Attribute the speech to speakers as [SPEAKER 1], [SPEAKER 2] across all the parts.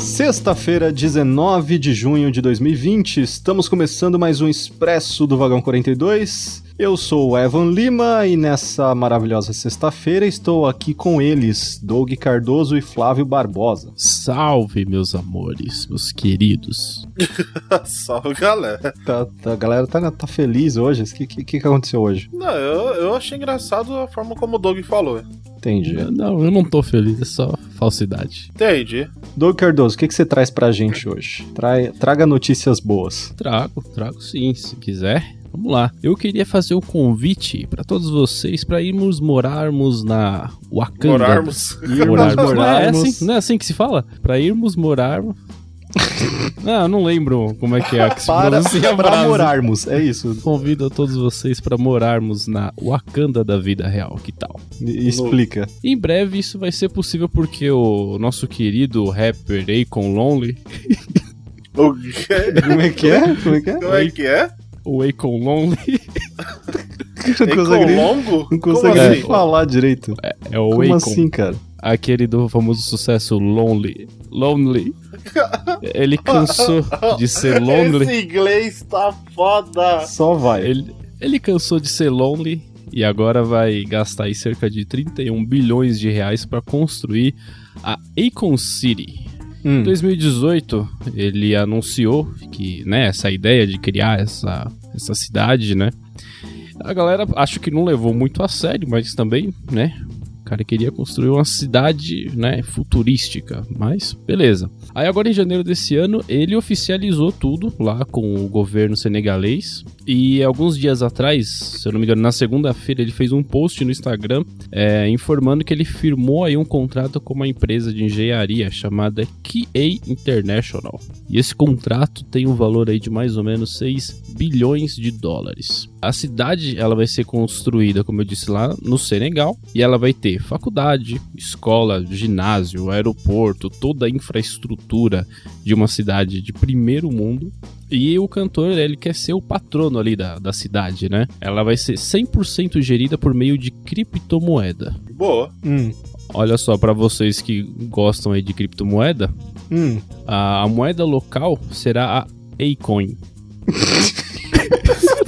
[SPEAKER 1] Sexta-feira, 19 de junho de 2020, estamos começando mais um Expresso do Vagão 42. Eu sou o Evan Lima e nessa maravilhosa sexta-feira estou aqui com eles, Doug Cardoso e Flávio Barbosa.
[SPEAKER 2] Salve, meus amores, meus queridos.
[SPEAKER 3] Salve, galera.
[SPEAKER 1] Tá, tá, a galera tá, tá feliz hoje. O que, que, que aconteceu hoje?
[SPEAKER 3] Não, eu, eu achei engraçado a forma como o Doug falou.
[SPEAKER 1] Entendi.
[SPEAKER 2] Não, eu não tô feliz, é só falsidade.
[SPEAKER 3] Entendi.
[SPEAKER 1] Doug Cardoso, o que, que você traz pra gente hoje? Trai, traga notícias boas.
[SPEAKER 2] Trago, trago sim, se quiser. Vamos lá. Eu queria fazer o convite para todos vocês para irmos morarmos na Wakanda.
[SPEAKER 3] Morarmos.
[SPEAKER 2] Irmos morarmos. Não é, assim, não é assim que se fala? Para irmos morar. Não, não lembro como é que é que se
[SPEAKER 1] Para, para morarmos, é isso.
[SPEAKER 2] Convido a todos vocês para morarmos na Wakanda da vida real, que tal?
[SPEAKER 1] E- Explica.
[SPEAKER 2] Em breve isso vai ser possível porque o nosso querido rapper Akon Lonely,
[SPEAKER 3] O quê?
[SPEAKER 1] Como é que é? Como é que é?
[SPEAKER 3] Como é que é?
[SPEAKER 2] o Akon Lonely
[SPEAKER 1] Não
[SPEAKER 3] É
[SPEAKER 1] consegue
[SPEAKER 3] longo?
[SPEAKER 1] Não
[SPEAKER 3] Como
[SPEAKER 1] consegue
[SPEAKER 3] assim?
[SPEAKER 1] nem falar direito.
[SPEAKER 2] é o
[SPEAKER 1] Como
[SPEAKER 2] Akon,
[SPEAKER 1] assim, cara?
[SPEAKER 2] aquele do famoso sucesso Lonely. Lonely. Ele cansou de ser lonely.
[SPEAKER 3] Esse inglês tá foda.
[SPEAKER 1] Só vai.
[SPEAKER 2] Ele, ele cansou de ser lonely e agora vai gastar aí cerca de 31 bilhões de reais para construir a Akon City. Em
[SPEAKER 1] Hum.
[SPEAKER 2] 2018, ele anunciou que, né, essa ideia de criar essa, essa cidade, né? A galera acho que não levou muito a sério, mas também, né? Cara queria construir uma cidade, né, futurística, mas beleza. Aí agora em janeiro desse ano, ele oficializou tudo lá com o governo senegalês. E alguns dias atrás, se eu não me engano, na segunda-feira, ele fez um post no Instagram é, informando que ele firmou aí um contrato com uma empresa de engenharia chamada QA International. E esse contrato tem um valor aí de mais ou menos 6 bilhões de dólares. A cidade ela vai ser construída, como eu disse lá, no Senegal, e ela vai ter faculdade, escola, ginásio, aeroporto, toda a infraestrutura de uma cidade de primeiro mundo. E o cantor, ele quer ser o patrono ali da, da cidade, né? Ela vai ser 100% gerida por meio de criptomoeda.
[SPEAKER 3] Boa.
[SPEAKER 1] Hum.
[SPEAKER 2] Olha só, para vocês que gostam aí de criptomoeda,
[SPEAKER 1] Hum.
[SPEAKER 2] a, a moeda local será a Acoin.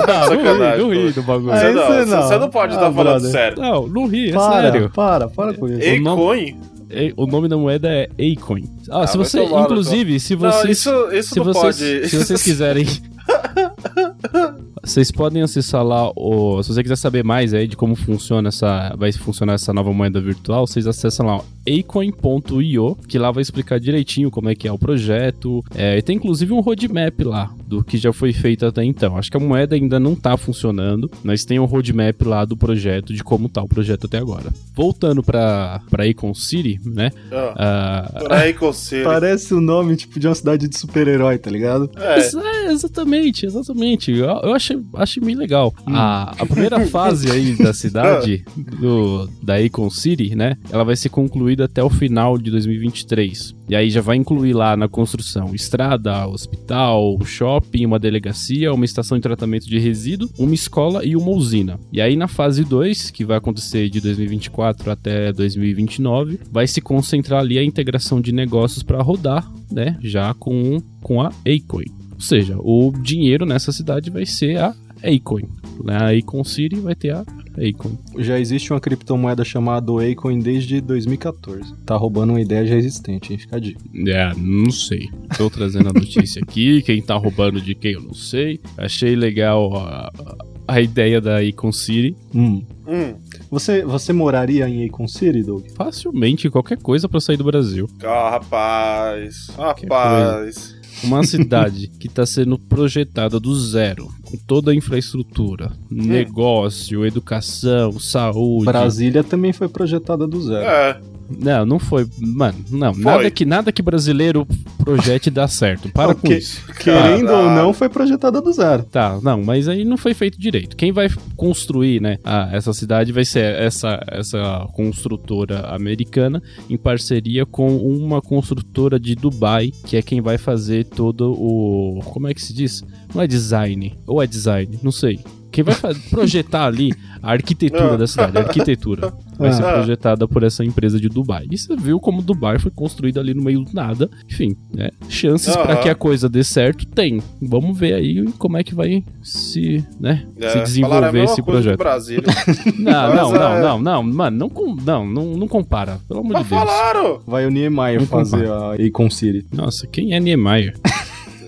[SPEAKER 3] Tá
[SPEAKER 2] não, ri,
[SPEAKER 3] sacanagem,
[SPEAKER 2] não ri
[SPEAKER 3] pô.
[SPEAKER 2] do bagulho.
[SPEAKER 3] Você
[SPEAKER 1] esse
[SPEAKER 3] não,
[SPEAKER 1] não.
[SPEAKER 3] você não pode
[SPEAKER 1] Ah,
[SPEAKER 3] estar falando
[SPEAKER 1] brother.
[SPEAKER 3] sério.
[SPEAKER 2] Não, não ri, é
[SPEAKER 1] Para,
[SPEAKER 2] sério.
[SPEAKER 1] para, para com isso.
[SPEAKER 2] o nome-
[SPEAKER 3] Acoin?
[SPEAKER 2] É, O nome da moeda é Acoin. Ah,
[SPEAKER 3] Ah,
[SPEAKER 2] se você,
[SPEAKER 3] tomar,
[SPEAKER 2] inclusive, se
[SPEAKER 3] Não,
[SPEAKER 2] vocês,
[SPEAKER 3] isso, isso
[SPEAKER 2] se
[SPEAKER 3] não
[SPEAKER 2] vocês,
[SPEAKER 3] pode.
[SPEAKER 2] se vocês quiserem, vocês podem acessar lá o, se você quiser saber mais aí de como funciona essa, vai funcionar essa nova moeda virtual, vocês acessam lá acoin.io, que lá vai explicar direitinho como é que é o projeto. É, e tem inclusive um roadmap lá do que já foi feito até então. Acho que a moeda ainda não tá funcionando, mas tem um roadmap lá do projeto de como tá o projeto até agora. Voltando para para Acon City, né?
[SPEAKER 3] Ah,
[SPEAKER 2] Ah,
[SPEAKER 3] por aí consigo.
[SPEAKER 1] Parece o nome tipo de uma cidade de super-herói, tá ligado?
[SPEAKER 3] É.
[SPEAKER 2] Ex- é, exatamente, exatamente. Eu, eu achei, achei bem legal. A, a primeira fase aí da cidade, do, da Acon City, né? Ela vai ser concluída até o final de 2023. E aí já vai incluir lá na construção estrada, hospital, shopping, uma delegacia, uma estação de tratamento de resíduo, uma escola e uma usina. E aí na fase 2, que vai acontecer de 2024 até 2029, vai se concentrar ali a integração de negócios para rodar, né? Já com, com a Acoin. Ou seja, o dinheiro nessa cidade vai ser a Acoin. Né? A Acon City vai ter a Acoin.
[SPEAKER 1] Já existe uma criptomoeda chamada Acoin desde 2014. Tá roubando uma ideia já existente, hein? Fica a dica.
[SPEAKER 2] É, não sei. Tô trazendo a notícia aqui. Quem tá roubando de quem eu não sei. Achei legal a, a ideia da Acon City.
[SPEAKER 1] Hum.
[SPEAKER 3] Hum.
[SPEAKER 1] Você, você moraria em Acon City, Doug?
[SPEAKER 2] Facilmente, qualquer coisa pra sair do Brasil.
[SPEAKER 3] Ah, rapaz. Rapaz.
[SPEAKER 2] Uma cidade que está sendo projetada do zero, com toda a infraestrutura, negócio, educação, saúde.
[SPEAKER 1] Brasília também foi projetada do zero.
[SPEAKER 3] É.
[SPEAKER 2] Não, não foi. Mano, não.
[SPEAKER 3] Foi.
[SPEAKER 2] Nada que, nada que brasileiro projete dá certo. Para com
[SPEAKER 1] Ok.
[SPEAKER 2] isso.
[SPEAKER 1] Querendo ou
[SPEAKER 3] Caralho.
[SPEAKER 1] não, foi projetada do zero.
[SPEAKER 2] Tá, não, mas aí não foi feito direito. Quem vai construir, né, a- essa cidade vai ser essa, essa construtora americana em parceria com uma construtora de Dubai, que é quem vai fazer todo o. Como é que se diz? Não é design. Ou é design? Não sei. Quem vai projetar ali a arquitetura
[SPEAKER 3] Ah.
[SPEAKER 2] da cidade, a arquitetura, vai ser
[SPEAKER 3] Ah.
[SPEAKER 2] projetada por essa empresa de Dubai. E você viu como Dubai foi construído ali no meio do nada. Enfim, né? Chances
[SPEAKER 3] Aham.
[SPEAKER 2] pra que a coisa dê certo tem. Vamos ver aí como é que vai se, né, se
[SPEAKER 3] É, a
[SPEAKER 2] desenvolver esse projeto. Não, não, não,
[SPEAKER 3] é.
[SPEAKER 2] não, não, mano, não, com, não, não, não compara, pelo amor
[SPEAKER 3] Mas
[SPEAKER 2] de Deus.
[SPEAKER 3] falaram!
[SPEAKER 1] Vai o Niemeyer
[SPEAKER 2] Não
[SPEAKER 1] fazer a Icon City.
[SPEAKER 2] Nossa, quem é Niemeyer?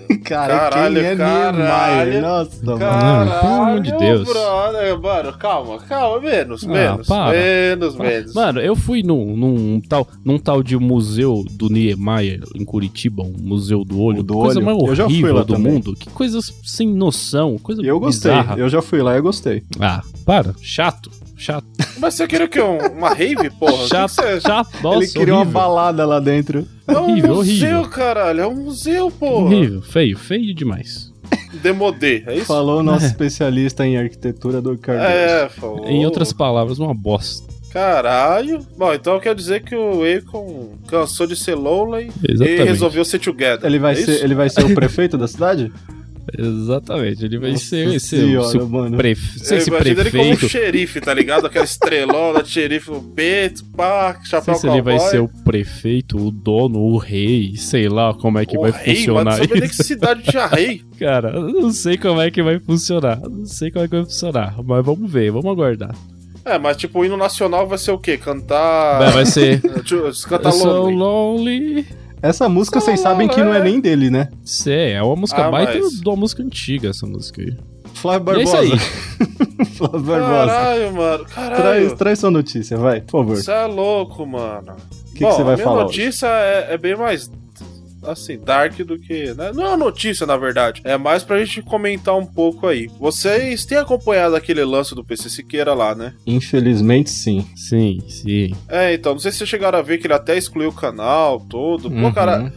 [SPEAKER 1] Cara,
[SPEAKER 3] Caralho,
[SPEAKER 1] quem é
[SPEAKER 3] caralho.
[SPEAKER 1] Niemeyer? Nossa, mano.
[SPEAKER 3] Caralho,
[SPEAKER 2] pelo amor de Deus.
[SPEAKER 3] brother. Mano, calma, calma, menos,
[SPEAKER 2] Ah,
[SPEAKER 3] menos,
[SPEAKER 2] para.
[SPEAKER 3] menos, menos.
[SPEAKER 2] Mano, eu fui num, num, tal, num tal de museu do Niemeyer em Curitiba, um museu do olho.
[SPEAKER 1] O do
[SPEAKER 2] coisa
[SPEAKER 1] olho?
[SPEAKER 2] mais
[SPEAKER 1] Eu já fui
[SPEAKER 2] horrível
[SPEAKER 1] lá
[SPEAKER 2] do
[SPEAKER 1] também.
[SPEAKER 2] mundo. Que coisa sem noção, coisa
[SPEAKER 1] Eu gostei.
[SPEAKER 2] bizarra.
[SPEAKER 1] Eu já fui lá e gostei.
[SPEAKER 2] Ah, para, chato, chato,
[SPEAKER 3] Mas você queria o quê? Um- uma rave, porra? Que
[SPEAKER 2] chato,
[SPEAKER 3] que você...
[SPEAKER 2] chato, nossa,
[SPEAKER 1] Ele queria uma
[SPEAKER 2] horrível.
[SPEAKER 1] balada lá dentro.
[SPEAKER 3] É um
[SPEAKER 2] horrível,
[SPEAKER 3] museu,
[SPEAKER 2] horrível.
[SPEAKER 3] caralho. É um museu, porra.
[SPEAKER 2] Horrível, feio, feio demais.
[SPEAKER 3] Demodê, é isso?
[SPEAKER 1] Falou o nosso especialista em arquitetura do Cardoso.
[SPEAKER 3] É, falou.
[SPEAKER 2] Em outras palavras, uma bosta.
[SPEAKER 3] Caralho. Bom, então quer dizer que o Akon cansou de ser lonely e resolveu ser together.
[SPEAKER 1] Ele vai,
[SPEAKER 3] é
[SPEAKER 1] ser,
[SPEAKER 3] isso?
[SPEAKER 1] ele vai ser o prefeito da cidade?
[SPEAKER 2] Exatamente, ele vai
[SPEAKER 1] Nossa
[SPEAKER 2] ser,
[SPEAKER 1] senhora,
[SPEAKER 2] o
[SPEAKER 1] mano.
[SPEAKER 2] prefe...
[SPEAKER 3] Eu
[SPEAKER 2] ser esse
[SPEAKER 3] imagino ele como um
[SPEAKER 2] prefeito.
[SPEAKER 3] xerife, tá ligado? Aquela estrelona de xerife, o Beto, pá, chapéu
[SPEAKER 2] sei se ele vai ser o prefeito, o dono, o rei, sei lá como é que
[SPEAKER 3] O
[SPEAKER 2] vai
[SPEAKER 3] rei,
[SPEAKER 2] funcionar
[SPEAKER 3] nem
[SPEAKER 2] isso.
[SPEAKER 3] que cidade tinha rei.
[SPEAKER 2] Cara, eu não sei como é que vai funcionar. Não sei como é que vai funcionar. Mas vamos ver, vamos aguardar.
[SPEAKER 3] É, mas tipo, o hino nacional vai ser o quê? Cantar.
[SPEAKER 2] Vai, vai ser.
[SPEAKER 3] Cantar
[SPEAKER 2] sou
[SPEAKER 3] Lonely.
[SPEAKER 1] Essa música vocês sabem que não é nem dele, né?
[SPEAKER 2] Sei, é uma música
[SPEAKER 3] Ah,
[SPEAKER 2] baita
[SPEAKER 3] mas-
[SPEAKER 2] de uma música antiga, essa música aí.
[SPEAKER 1] Flávio
[SPEAKER 2] E é isso
[SPEAKER 1] Barbosa.
[SPEAKER 2] aí.
[SPEAKER 1] Flávio Barbosa.
[SPEAKER 3] Caralho, mano.
[SPEAKER 1] Traz,
[SPEAKER 3] Caralho.
[SPEAKER 1] traz sua notícia, vai, por favor.
[SPEAKER 3] Você é louco, mano.
[SPEAKER 1] O que, que você vai
[SPEAKER 3] a minha
[SPEAKER 1] falar?
[SPEAKER 3] notícia é, é bem mais. Assim, dark do que. Né? Não é uma notícia, na verdade. É mais pra gente comentar um pouco aí. Vocês têm acompanhado aquele lance do PC Siqueira lá, né?
[SPEAKER 1] Infelizmente, sim.
[SPEAKER 2] Sim, sim.
[SPEAKER 3] É, então, não sei se vocês chegaram a ver que ele até excluiu o canal todo. Pô,
[SPEAKER 1] Uhum.
[SPEAKER 3] cara,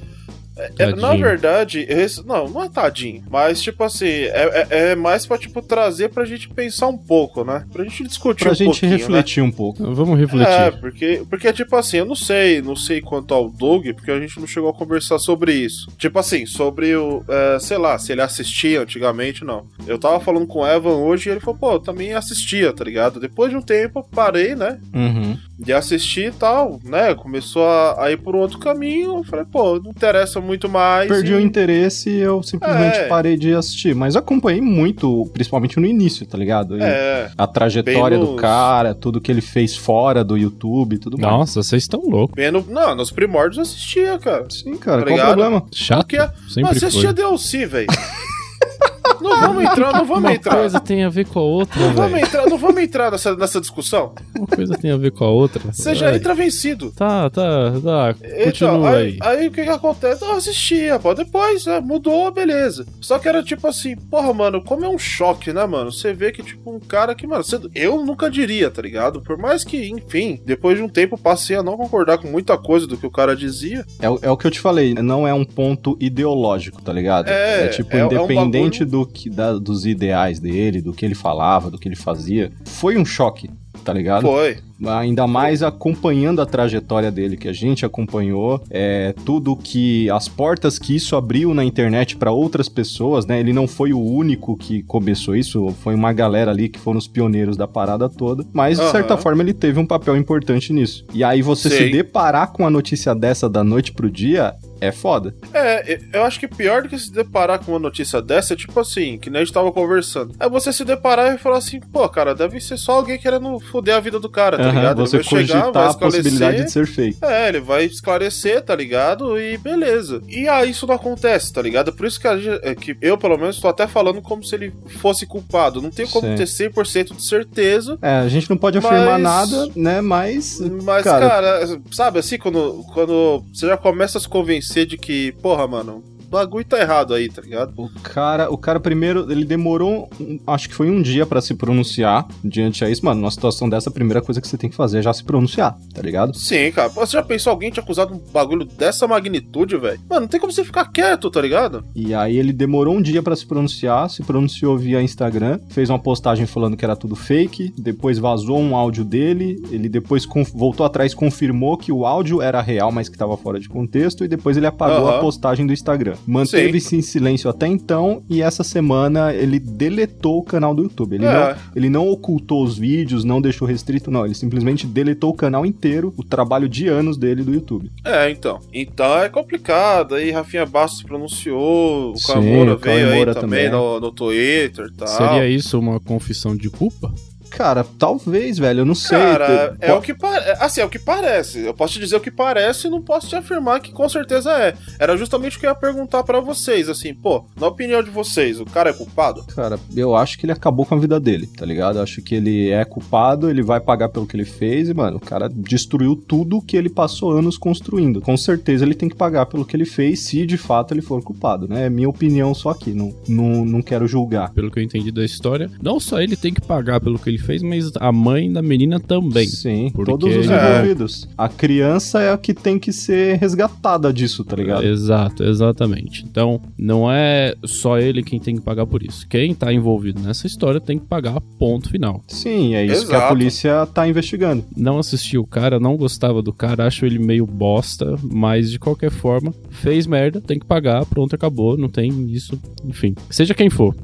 [SPEAKER 3] É, na
[SPEAKER 2] Tadinho.
[SPEAKER 3] verdade, esse- não, não é tadinho. Mas, tipo assim, é, é- é mais pra, tipo, trazer pra gente pensar um pouco, né? Pra gente discutir
[SPEAKER 1] Pra
[SPEAKER 3] um
[SPEAKER 1] gente
[SPEAKER 3] pouquinho, né?
[SPEAKER 1] refletir um pouco.
[SPEAKER 2] Vamos refletir.
[SPEAKER 3] É, porque, porque, tipo assim, eu não sei, não sei quanto ao Doug, porque a gente não chegou a conversar sobre isso. Tipo assim, sobre o, é, sei lá, se ele assistia antigamente, não. Eu tava falando com o Evan hoje e ele falou, pô, eu também assistia, tá ligado? Depois de um tempo, parei, né,
[SPEAKER 1] Uhum.
[SPEAKER 3] De assistir e tal, né, começou a, a ir por outro caminho, eu falei, pô, não interessa muito mais.
[SPEAKER 1] Perdi
[SPEAKER 3] e-
[SPEAKER 1] o interesse e eu simplesmente
[SPEAKER 3] É.
[SPEAKER 1] parei de assistir. Mas acompanhei muito, principalmente no início, tá ligado? E
[SPEAKER 3] É,
[SPEAKER 1] A trajetória
[SPEAKER 3] Bem
[SPEAKER 1] do
[SPEAKER 3] nos-
[SPEAKER 1] cara, tudo que ele fez fora do YouTube e tudo mais.
[SPEAKER 2] Nossa, vocês estão loucos.
[SPEAKER 3] bem no, não, nos primórdios eu assistia, cara.
[SPEAKER 1] Sim, cara,
[SPEAKER 3] Tá
[SPEAKER 1] qual o problema?
[SPEAKER 2] Chato.
[SPEAKER 3] Porque,
[SPEAKER 2] Sempre
[SPEAKER 3] mas você
[SPEAKER 2] foi.
[SPEAKER 3] assistia DLC, velho. não vamos entrar, não vamos
[SPEAKER 2] Uma
[SPEAKER 3] entrar.
[SPEAKER 2] coisa tem a ver com a outra,
[SPEAKER 3] Não vamos entrar, não vamos entrar nessa, nessa discussão.
[SPEAKER 2] Uma coisa tem a ver com a outra.
[SPEAKER 3] Você já entra vencido.
[SPEAKER 2] Tá, tá, tá.
[SPEAKER 3] Então,
[SPEAKER 2] Continua
[SPEAKER 3] aí,
[SPEAKER 2] aí.
[SPEAKER 3] aí o que que acontece? Eu assistia, pô, depois é, mudou, beleza. Só que era tipo assim, porra, mano, como é um choque, né, mano? Você vê que, tipo, um cara que, mano, você- eu nunca diria, tá ligado? Por mais que, enfim, depois de um tempo passei a não concordar com muita coisa do que o cara dizia.
[SPEAKER 1] É, o- é o que eu te falei, não é um ponto ideológico, tá ligado?
[SPEAKER 3] É,
[SPEAKER 1] tipo,
[SPEAKER 3] é- é um
[SPEAKER 1] independente
[SPEAKER 3] bagulho-
[SPEAKER 1] do que, da- dos ideais dele, do que ele falava, do que ele fazia, foi um choque, tá ligado?
[SPEAKER 3] Foi.
[SPEAKER 1] Ainda mais acompanhando a trajetória dele, que a gente acompanhou, é, tudo que. as portas que isso abriu na internet para outras pessoas, né? Ele não foi o único que começou isso, foi uma galera ali que foram os pioneiros da parada toda, mas de
[SPEAKER 3] Aham.
[SPEAKER 1] certa forma ele teve um papel importante nisso. E aí você se
[SPEAKER 3] Sim.
[SPEAKER 1] deparar com a notícia dessa da noite pro dia é foda.
[SPEAKER 3] É, eu- acho que pior do que se deparar com uma notícia dessa é tipo assim, que nem a gente tava conversando. É você se deparar e falar assim, pô, cara, deve ser só alguém querendo foder a vida do cara, tá
[SPEAKER 1] Aham,
[SPEAKER 3] ligado?
[SPEAKER 1] você
[SPEAKER 3] ele vai chegar, vai
[SPEAKER 1] cogitar a
[SPEAKER 3] esclarecer.
[SPEAKER 1] possibilidade de ser feito.
[SPEAKER 3] É, ele vai esclarecer, tá ligado? E beleza. E aí isso não acontece, tá ligado? Por isso que, gente- é que eu, pelo menos, tô até falando como se ele fosse culpado. Não tem como
[SPEAKER 1] Sim.
[SPEAKER 3] ter 100% de certeza.
[SPEAKER 1] É, a gente não pode afirmar
[SPEAKER 3] Mas-
[SPEAKER 1] nada, né? Mas.
[SPEAKER 3] Mas,
[SPEAKER 1] Cara-
[SPEAKER 3] cara, sabe assim, quando, quando você já começa a se convencer de que, porra, mano, bagulho tá errado aí, tá ligado?
[SPEAKER 1] O cara, o cara primeiro, ele demorou, um- acho que foi um dia pra se pronunciar diante a isso. Mano, numa situação dessa, a primeira coisa que você tem que fazer é já se pronunciar, tá ligado?
[SPEAKER 3] Sim, cara. Você já pensou alguém te acusado de um bagulho dessa magnitude, velho? Mano, não tem como você ficar quieto, tá ligado?
[SPEAKER 1] E aí ele demorou um dia pra se pronunciar, se pronunciou via Instagram, fez uma postagem falando que era tudo fake, depois vazou um áudio dele, ele depois voltou atrás, confirmou que o áudio era real, mas que tava fora de contexto, e depois ele apagou
[SPEAKER 3] Aham.
[SPEAKER 1] a postagem do Instagram. Manteve-se em silêncio até então e essa semana ele deletou o canal do YouTube. Ele,
[SPEAKER 3] É.
[SPEAKER 1] não, ele não ocultou os vídeos, não deixou restrito, não. Ele simplesmente deletou o canal inteiro, o trabalho de anos dele do YouTube.
[SPEAKER 3] É, então. Então é complicado. Aí Rafinha Bastos pronunciou, o
[SPEAKER 1] Sim,
[SPEAKER 3] Camora veio aí
[SPEAKER 1] Moura
[SPEAKER 3] também,
[SPEAKER 1] também.
[SPEAKER 3] No, no Twitter e tal.
[SPEAKER 2] Seria isso uma confissão de culpa?
[SPEAKER 1] Cara, talvez, velho, eu não sei.
[SPEAKER 3] Cara, é o que parece. Assim, é o que parece. Eu posso te dizer o que parece e não posso te afirmar que com certeza é. Era justamente o que eu ia perguntar pra vocês, assim, pô, na opinião de vocês, o cara é culpado?
[SPEAKER 1] Cara, eu acho que ele acabou com a vida dele, tá ligado? Eu acho que ele é culpado, ele vai pagar pelo que ele fez e, mano, o cara destruiu tudo que ele passou anos construindo. Com certeza ele tem que pagar pelo que ele fez, se de fato ele for culpado, né? É minha opinião só aqui, não, não, não quero julgar.
[SPEAKER 2] Pelo que eu entendi da história, não só ele tem que pagar pelo que ele fez, mas a mãe da menina também.
[SPEAKER 1] Sim,
[SPEAKER 2] Porque-
[SPEAKER 1] todos os
[SPEAKER 3] É.
[SPEAKER 1] envolvidos. A criança é a que tem que ser resgatada disso, tá ligado?
[SPEAKER 2] Exato, exatamente. Então, não é só ele quem tem que pagar por isso. Quem tá envolvido nessa história tem que pagar, ponto final.
[SPEAKER 1] Sim, é isso que a
[SPEAKER 3] Exato.
[SPEAKER 1] polícia tá investigando.
[SPEAKER 2] Não assisti o cara, não gostava do cara, acho ele meio bosta, mas de qualquer forma, fez merda, tem que pagar, pronto, acabou, não tem isso, enfim. Seja quem for.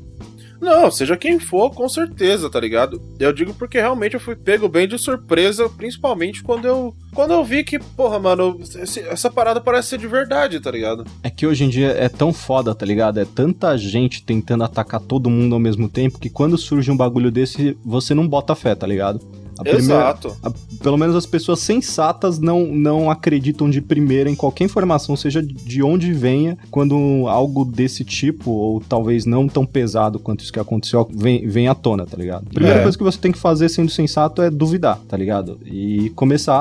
[SPEAKER 3] Não, seja quem for, com certeza, tá ligado? Eu digo porque realmente eu fui pego bem de surpresa, principalmente quando eu quando eu vi que, porra, mano, essa parada parece ser de verdade, tá ligado?
[SPEAKER 1] É que hoje em dia é tão foda, tá ligado? É tanta gente tentando atacar todo mundo ao mesmo tempo que quando surge um bagulho desse, você não bota fé, tá ligado? A primeira-
[SPEAKER 3] Exato.
[SPEAKER 1] a- pelo menos as pessoas sensatas não, não acreditam de primeira em qualquer informação, seja de onde venha, quando algo desse tipo, ou talvez não tão pesado quanto isso que aconteceu, vem, vem à tona, tá ligado? A primeira
[SPEAKER 2] É.
[SPEAKER 1] coisa que você tem que fazer sendo sensato é duvidar, tá ligado? E começar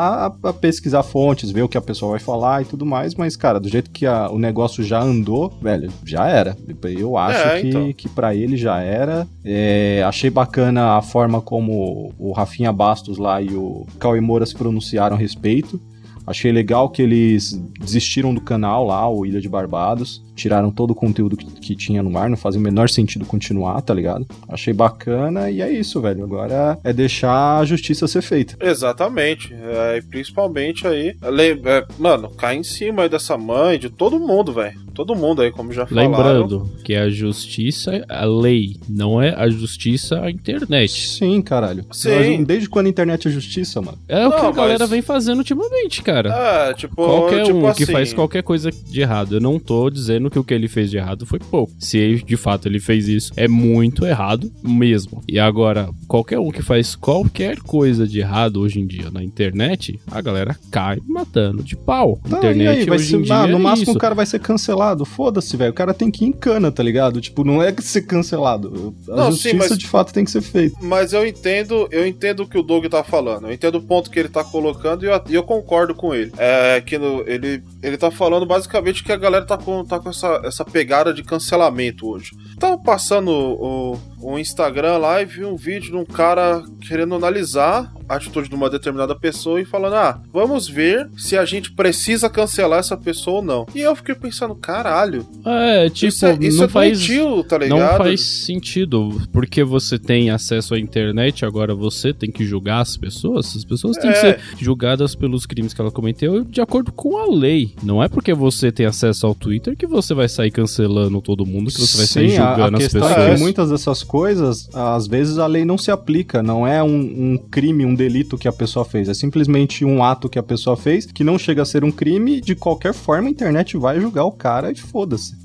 [SPEAKER 1] a, a pesquisar fontes, ver o que a pessoa vai falar e tudo mais, mas, cara, do jeito que a- o negócio já andou, velho, já era. Eu acho
[SPEAKER 3] É,
[SPEAKER 1] que,
[SPEAKER 3] então.
[SPEAKER 1] que para ele já era. É, achei bacana a forma como o Rafinha Bastos lá e o Cauê Moura se pronunciaram a respeito. Achei legal que eles desistiram do canal lá, o Ilha de Barbados. Tiraram todo o conteúdo que, que tinha no ar, não fazia o menor sentido continuar, tá ligado? Achei bacana e é isso, velho. Agora é deixar a justiça ser feita.
[SPEAKER 3] Exatamente. É, e principalmente aí. é, mano, cai em cima aí dessa mãe, de todo mundo, velho. Todo mundo aí, como já falaram.
[SPEAKER 2] Lembrando que a justiça é a lei, não é a justiça a internet.
[SPEAKER 1] Sim, caralho.
[SPEAKER 3] Sim.
[SPEAKER 1] Desde quando a internet é justiça, mano?
[SPEAKER 2] É o que
[SPEAKER 3] Não,
[SPEAKER 2] a galera
[SPEAKER 3] mas-
[SPEAKER 2] vem fazendo ultimamente, cara.
[SPEAKER 3] É, tipo,
[SPEAKER 2] Qualquer
[SPEAKER 3] tipo
[SPEAKER 2] um
[SPEAKER 3] assim,
[SPEAKER 2] que faz qualquer coisa de errado. Eu não tô dizendo que o que ele fez de errado foi pouco. Se de fato ele fez isso, é muito errado mesmo. E agora, qualquer um que faz qualquer coisa de errado hoje em dia na internet, a galera cai matando de pau.
[SPEAKER 1] Tá,
[SPEAKER 2] internet
[SPEAKER 1] e aí, vai
[SPEAKER 2] hoje
[SPEAKER 1] ser,
[SPEAKER 2] em dia
[SPEAKER 1] ah, no
[SPEAKER 2] é
[SPEAKER 1] máximo
[SPEAKER 2] isso.
[SPEAKER 1] o cara vai ser cancelado. Foda-se, velho. O cara tem que ir em cana, tá ligado? Tipo, não é ser cancelado. A
[SPEAKER 3] Não, sim,
[SPEAKER 1] justiça
[SPEAKER 3] mas-
[SPEAKER 1] de fato tem que ser feita.
[SPEAKER 3] Mas eu entendo, eu entendo o que o Doug tá falando. Eu entendo o ponto que ele tá colocando e eu, eu concordo com ele. É que no- ele, ele tá falando basicamente que a galera tá com, tá com essa, essa pegada de cancelamento hoje. Tava passando o, o Instagram lá e vi um vídeo de um cara querendo analisar atitude de uma determinada pessoa e falando: Ah, vamos ver se a gente precisa cancelar essa pessoa ou não. E eu fiquei pensando, caralho,
[SPEAKER 2] É, tipo,
[SPEAKER 3] isso é, isso
[SPEAKER 2] não
[SPEAKER 3] é
[SPEAKER 2] faz.
[SPEAKER 3] doentio, tá ligado?
[SPEAKER 2] Não faz sentido, porque você tem acesso à internet, agora você tem que julgar as pessoas. As pessoas têm que
[SPEAKER 3] É.
[SPEAKER 2] ser julgadas pelos crimes que ela cometeu de acordo com a lei. Não é porque você tem acesso ao Twitter que você vai sair cancelando todo mundo, que você vai sair
[SPEAKER 1] Sim, a, a
[SPEAKER 2] julgando as
[SPEAKER 1] questão
[SPEAKER 2] pessoas.
[SPEAKER 1] é que muitas dessas coisas, às vezes a lei não se aplica. Não é um, um crime, um delito que a pessoa fez. É simplesmente um ato que a pessoa fez que não chega a ser um crime. De qualquer forma, a internet vai julgar o cara e foda-se.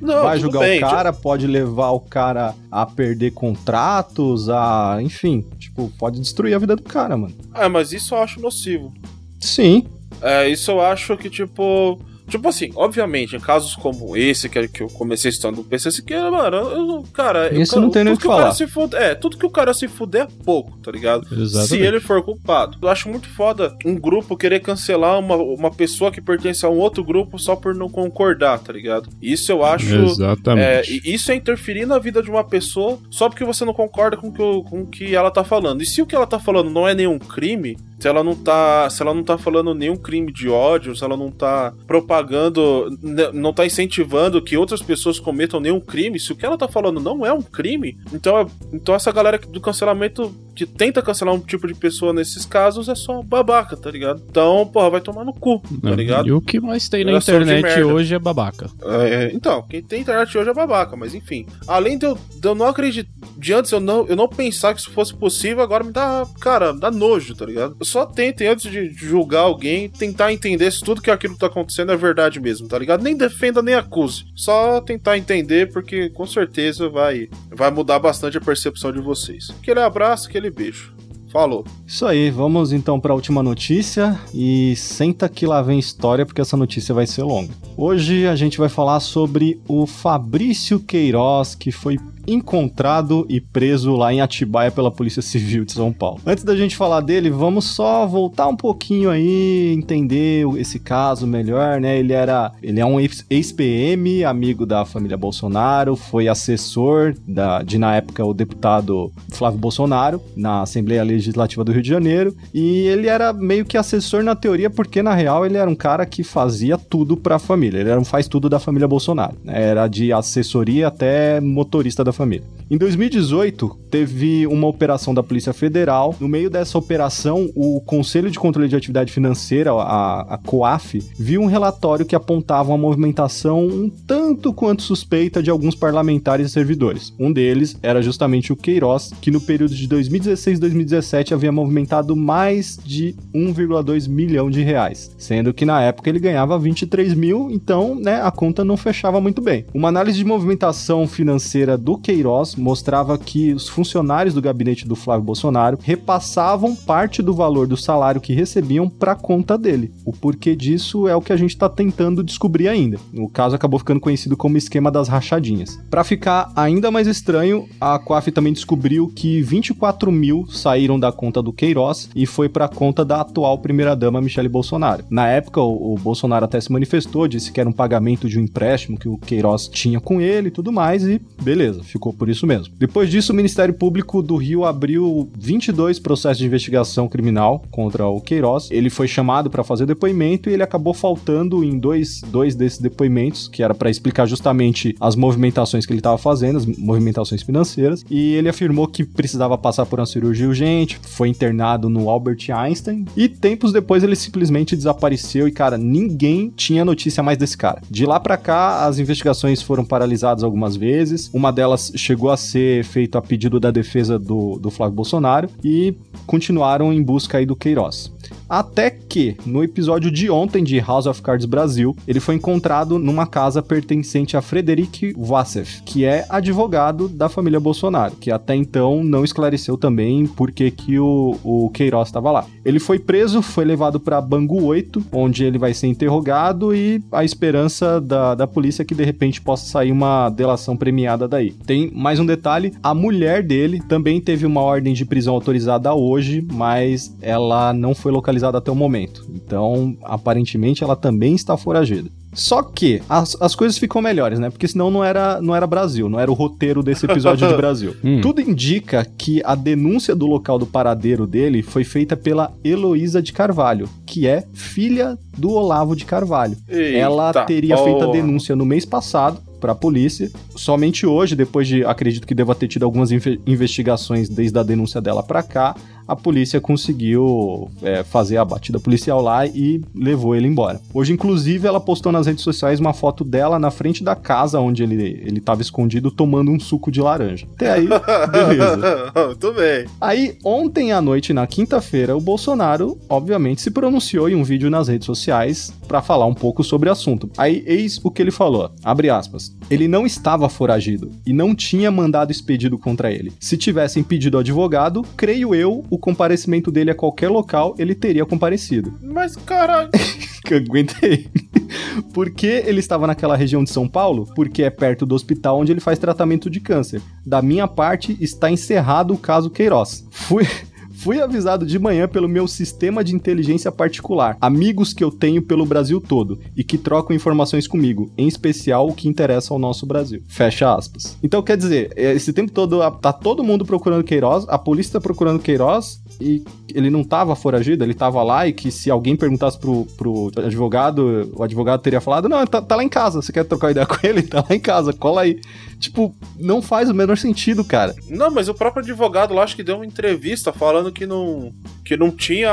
[SPEAKER 3] Não,
[SPEAKER 1] vai julgar
[SPEAKER 3] bem,
[SPEAKER 1] o cara, pode levar o cara a perder contratos, a. Enfim, tipo, pode destruir a vida do cara, mano.
[SPEAKER 3] Ah, mas isso eu acho nocivo.
[SPEAKER 1] Sim,
[SPEAKER 3] É, isso eu acho que, tipo. Tipo assim, obviamente, em casos como esse que, que eu comecei estudando no PC, que, mano, eu, cara. eu-
[SPEAKER 1] Esse não tem nem o que
[SPEAKER 3] o cara
[SPEAKER 1] falar.
[SPEAKER 3] se fuder, É, tudo que o cara se fuder é pouco, tá ligado?
[SPEAKER 2] Exatamente.
[SPEAKER 3] Se ele for culpado. Eu acho muito foda um grupo querer cancelar uma, uma pessoa que pertence a um outro grupo só por não concordar, tá ligado? Isso eu acho. É,
[SPEAKER 2] Exatamente.
[SPEAKER 3] e isso é interferir na vida de uma pessoa só porque você não concorda com o que, com o que ela tá falando. E se o que ela tá falando não é nenhum crime, se ela não tá, se ela não tá falando nenhum crime de ódio, se ela não tá propagando, não tá incentivando que outras pessoas cometam nenhum crime, se o que ela tá falando não é um crime, então, é- então essa galera do cancelamento que tenta cancelar um tipo de pessoa nesses casos é só babaca, tá ligado? Então, porra, vai tomar no cu, tá ligado?
[SPEAKER 2] E o que mais tem na internet hoje é babaca.
[SPEAKER 3] É, então, quem tem internet hoje é babaca, mas enfim. Além de eu, de eu não acreditar. De antes eu não, eu não pensar que isso fosse possível, agora me dá, cara, dá nojo, tá ligado? Só tentem, antes de julgar alguém, tentar entender se tudo que aquilo tá acontecendo é verdade mesmo, tá ligado? Nem defenda, nem acuse. Só tentar entender, porque com certeza vai, vai mudar bastante a percepção de vocês. Aquele abraço, aquele beijo. Falou.
[SPEAKER 1] Isso aí, vamos então para a última notícia e senta que lá vem história porque essa notícia vai ser longa. Hoje a gente vai falar sobre o Fabrício Queiroz que foi encontrado e preso lá em Atibaia pela Polícia Civil de São Paulo. Antes da gente falar dele, vamos só voltar um pouquinho aí, entender esse caso melhor, né? Ele era, ele é um ex-PM, amigo da família Bolsonaro, foi assessor da, de na época o deputado Flávio Bolsonaro na Assembleia Legislativa do Rio de Janeiro, e ele era meio que assessor na teoria porque na real ele era um cara que fazia tudo para a família. Ele era um faz tudo da família Bolsonaro. né? Era de assessoria até motorista da família. Em 2018, teve uma operação da Polícia Federal. No meio dessa operação, o Conselho de Controle de Atividade Financeira, a, a COAF, viu um relatório que apontava uma movimentação um tanto quanto suspeita de alguns parlamentares e servidores. Um deles era justamente o Queiroz, que no período de 2016 e 2017 havia movimentado mais de 1,2 milhão de reais, sendo que na época ele ganhava 23 mil, então né, a conta não fechava muito bem. Uma análise de movimentação financeira do Queiroz mostrava que os funcionários do gabinete do Flávio Bolsonaro repassavam parte do valor do salário que recebiam para conta dele. O porquê disso é o que a gente está tentando descobrir ainda. O caso acabou ficando conhecido como esquema das rachadinhas. Para ficar ainda mais estranho, a COAF também descobriu que 24 mil saíram da conta do Queiroz e foi para a conta da atual primeira-dama Michele Bolsonaro. Na época, o, o Bolsonaro até se manifestou, disse que era um pagamento de um empréstimo que o Queiroz tinha com ele e tudo mais, e beleza, ficou por isso mesmo. Depois disso, o Ministério Público do Rio abriu 22 processos de investigação criminal contra o Queiroz. Ele foi chamado para fazer depoimento e ele acabou faltando em dois, dois desses depoimentos, que era para explicar justamente as movimentações que ele estava fazendo, as movimentações financeiras, e ele afirmou que precisava passar por uma cirurgia urgente, foi internado no Albert Einstein, e tempos depois ele simplesmente desapareceu e, cara, ninguém tinha notícia mais desse cara. De lá para cá, as investigações foram paralisadas algumas vezes, uma delas chegou a ser feita a pedido da defesa do, do Flávio Bolsonaro, e continuaram em busca aí do Queiroz. Até que, no episódio de ontem de House of Cards Brasil, ele foi encontrado numa casa pertencente a Frederic Vassef, que é advogado da família Bolsonaro, que até então não esclareceu também por que, que o, o Queiroz estava lá. Ele foi preso, foi levado para Bangu 8, onde ele vai ser interrogado e a esperança da, da polícia é que de repente possa sair uma delação premiada daí. Tem mais um detalhe: a mulher dele também teve uma ordem de prisão autorizada hoje, mas ela não foi localizada até o momento. Então, aparentemente, ela também está foragida. Só que as, as coisas ficam melhores, né? Porque senão não era, não era Brasil, não era o roteiro desse episódio de Brasil.
[SPEAKER 2] Hum.
[SPEAKER 1] Tudo indica que a denúncia do local do paradeiro dele foi feita pela Heloísa de Carvalho, que é filha do Olavo de Carvalho. Ela
[SPEAKER 3] Eita
[SPEAKER 1] teria feito a denúncia no mês passado para a polícia. Somente hoje, depois de acredito que deva ter tido algumas inve- investigações desde a denúncia dela para cá, a polícia conseguiu é, fazer a batida policial lá e levou ele embora. Hoje, inclusive, ela postou nas redes sociais uma foto dela na frente da casa onde ele estava escondido tomando um suco de laranja. Até aí, beleza.
[SPEAKER 3] Muito bem.
[SPEAKER 1] Aí, ontem à noite, na quinta-feira, o Bolsonaro, obviamente, se pronunciou em um vídeo nas redes sociais para falar um pouco sobre o assunto. Aí, eis o que ele falou, abre aspas. Ele não estava foragido e não tinha mandado expedido contra ele. Se tivessem pedido advogado, creio eu, o comparecimento dele a qualquer local, ele teria comparecido.
[SPEAKER 3] Mas, caralho.
[SPEAKER 1] Que Aguentei. Por que ele estava naquela região de São Paulo? Porque é perto do hospital onde ele faz tratamento de câncer. Da minha parte, está encerrado o caso Queiroz. Fui. Fui avisado de manhã pelo meu sistema de inteligência particular, amigos que eu tenho pelo Brasil todo e que trocam informações comigo, em especial o que interessa ao nosso Brasil. Fecha aspas. Então, quer dizer, esse tempo todo tá todo mundo procurando Queiroz, a polícia tá procurando Queiroz e ele não tava foragido, ele tava lá e que se alguém perguntasse pro, pro advogado, o advogado teria falado: Não, tá, tá lá em casa, você quer trocar ideia com ele? Tá lá em casa, cola aí. Tipo, não faz o menor sentido, cara.
[SPEAKER 3] Não, mas o próprio advogado lá acho que deu uma entrevista falando que não, que não tinha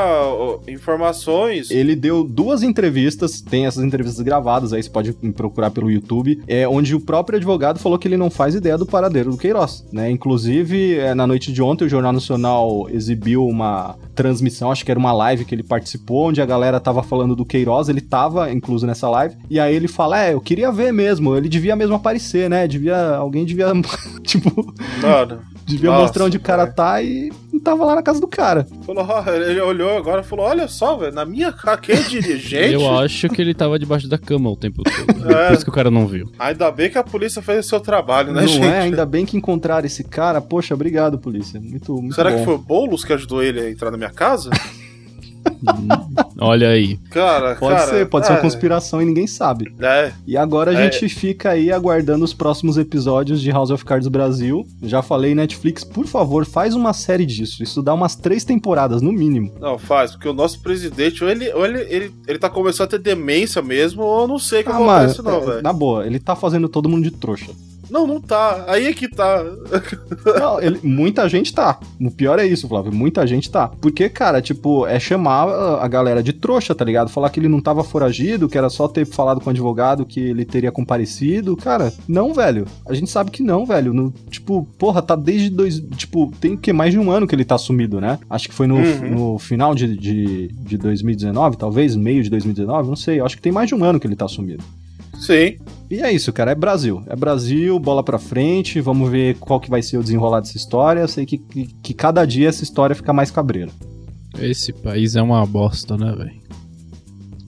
[SPEAKER 3] informações.
[SPEAKER 1] Ele deu duas entrevistas, tem essas entrevistas gravadas aí, você pode procurar pelo YouTube, é, onde o próprio advogado falou que ele não faz ideia do paradeiro do Queiroz, né? Inclusive, é, na noite de ontem, o Jornal Nacional exibiu uma transmissão, acho que era uma live que ele participou, onde a galera tava falando do Queiroz, ele tava incluso nessa live, e aí ele fala: É, eu queria ver mesmo, ele devia mesmo aparecer, né? Devia. Alguém devia. tipo.
[SPEAKER 3] Mano.
[SPEAKER 1] Devia Nossa, mostrar onde o cara tá e não tava lá na casa do cara.
[SPEAKER 3] Falou, ele olhou agora e falou: Olha só, velho, na minha casa, quem é dirigente?
[SPEAKER 2] Eu acho que ele tava debaixo da cama o tempo todo. É. Por isso que o cara não viu.
[SPEAKER 3] Ainda bem que a polícia fez o seu trabalho, né,
[SPEAKER 1] não
[SPEAKER 3] gente?
[SPEAKER 1] é, ainda bem que encontraram esse cara. Poxa, obrigado, polícia. Muito, muito
[SPEAKER 3] Será
[SPEAKER 1] bom.
[SPEAKER 3] que foi o Boulos que ajudou ele a entrar na minha casa?
[SPEAKER 2] Olha aí.
[SPEAKER 3] Cara,
[SPEAKER 1] pode
[SPEAKER 3] cara,
[SPEAKER 1] ser, pode é. ser uma conspiração e ninguém sabe.
[SPEAKER 3] É.
[SPEAKER 1] E agora a
[SPEAKER 3] é.
[SPEAKER 1] gente fica aí aguardando os próximos episódios de House of Cards Brasil. Já falei, Netflix, por favor, faz uma série disso. Isso dá umas três temporadas, no mínimo.
[SPEAKER 3] Não, faz, porque o nosso presidente, ou ele, ou ele, ele, ele tá começando a ter demência mesmo, ou eu não sei o que ah, acontece, mano, não, velho.
[SPEAKER 1] Na boa, ele tá fazendo todo mundo de trouxa.
[SPEAKER 3] Não, não tá. Aí é que tá.
[SPEAKER 1] Não, ele, muita gente tá. O pior é isso, Flávio. Muita gente tá. Porque, cara, tipo, é chamar a galera de trouxa, tá ligado? Falar que ele não tava foragido, que era só ter falado com o advogado que ele teria comparecido. Cara, não, velho. A gente sabe que não, velho. No, tipo, porra, tá desde dois. Tipo, tem que mais de um ano que ele tá sumido, né? Acho que foi no, uhum. no final de, de, de 2019, talvez, meio de 2019, não sei. Acho que tem mais de um ano que ele tá sumido.
[SPEAKER 3] Sim.
[SPEAKER 1] E é isso, cara. É Brasil. É Brasil, bola pra frente. Vamos ver qual que vai ser o desenrolar dessa história. Eu sei que, que, que cada dia essa história fica mais cabreira.
[SPEAKER 2] Esse país é uma bosta, né, velho?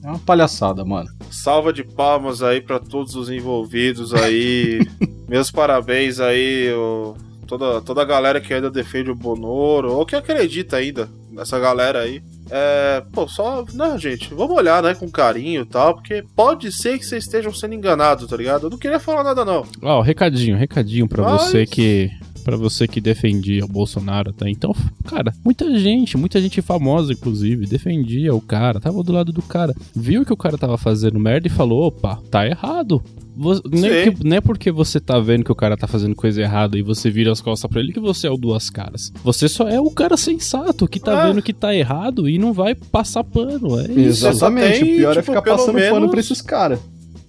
[SPEAKER 1] É uma palhaçada, mano.
[SPEAKER 3] Salva de palmas aí para todos os envolvidos aí. Meus parabéns aí, o, toda, toda a galera que ainda defende o Bonoro, ou que acredita ainda nessa galera aí. É, pô, só, né, gente, vamos olhar, né, com carinho e tal, porque pode ser que vocês estejam sendo enganados, tá ligado? Eu não queria falar nada, não.
[SPEAKER 2] Ó, recadinho, recadinho para Mas... você que para você que defendia o Bolsonaro até então, cara, muita gente, muita gente famosa, inclusive, defendia o cara, tava do lado do cara, viu que o cara tava fazendo merda e falou: opa, tá errado. Você, nem, é que, nem porque você tá vendo que o cara tá fazendo coisa errada e você vira as costas pra ele que você é o duas caras. Você só é o cara sensato que tá é. vendo que tá errado e não vai passar pano. É
[SPEAKER 1] isso. Exatamente. Tem, o pior é tipo, ficar passando menos... pano pra esses caras.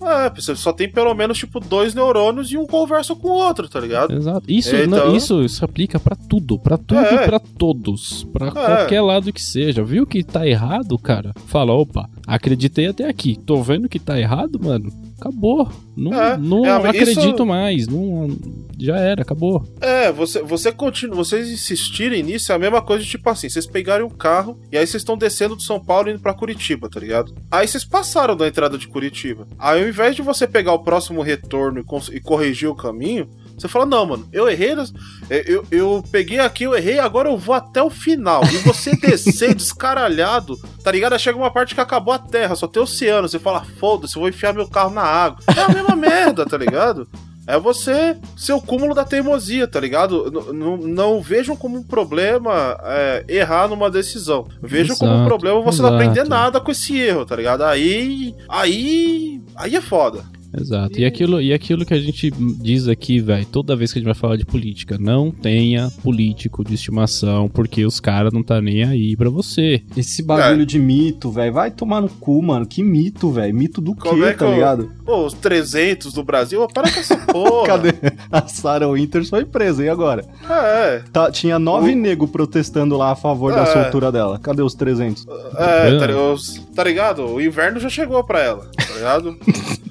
[SPEAKER 3] É, você só tem pelo menos, tipo, dois neurônios e um conversa com o outro, tá ligado?
[SPEAKER 2] Exato. Isso, então... não, isso, isso aplica para tudo, para tudo é. e pra todos. para é. qualquer lado que seja. Viu que tá errado, cara? Fala, opa, acreditei até aqui. Tô vendo que tá errado, mano. Acabou. Não, é. não é, acredito isso... mais. Não, já era, acabou.
[SPEAKER 3] É, você, você continua, vocês insistirem nisso é a mesma coisa de tipo assim, vocês pegarem um carro e aí vocês estão descendo de São Paulo indo para Curitiba, tá ligado? Aí vocês passaram da entrada de Curitiba. Aí ao invés de você pegar o próximo retorno e, e corrigir o caminho, você fala, não, mano, eu errei, é, eu, eu peguei aqui, eu errei, agora eu vou até o final. E você descer descaralhado, tá ligado? Aí chega uma parte que acabou a terra, só tem oceano. Você fala, foda-se, eu vou enfiar meu carro na água. É a mesma merda, tá ligado? é você ser o cúmulo da teimosia, tá ligado? N não vejam como um problema é, errar numa decisão. Vejam exato, como um problema você exato. não aprender nada com esse erro, tá ligado? Aí. Aí. Aí é foda.
[SPEAKER 2] Exato. E aquilo, e aquilo que a gente diz aqui, velho, toda vez que a gente vai falar de política, não tenha político de estimação, porque os caras não tá nem aí pra você.
[SPEAKER 1] Esse bagulho é. de mito, velho, vai tomar no cu, mano. Que mito, velho? Mito do Como quê, é tá ligado?
[SPEAKER 3] Pô, os 300 do Brasil, para com essa porra.
[SPEAKER 1] Cadê? A Sarah Winters foi presa, e agora?
[SPEAKER 3] É.
[SPEAKER 1] Tá, tinha nove o... negros protestando lá a favor é. da soltura dela. Cadê os 300?
[SPEAKER 3] É, tá, os, tá ligado? O inverno já chegou pra ela, tá ligado?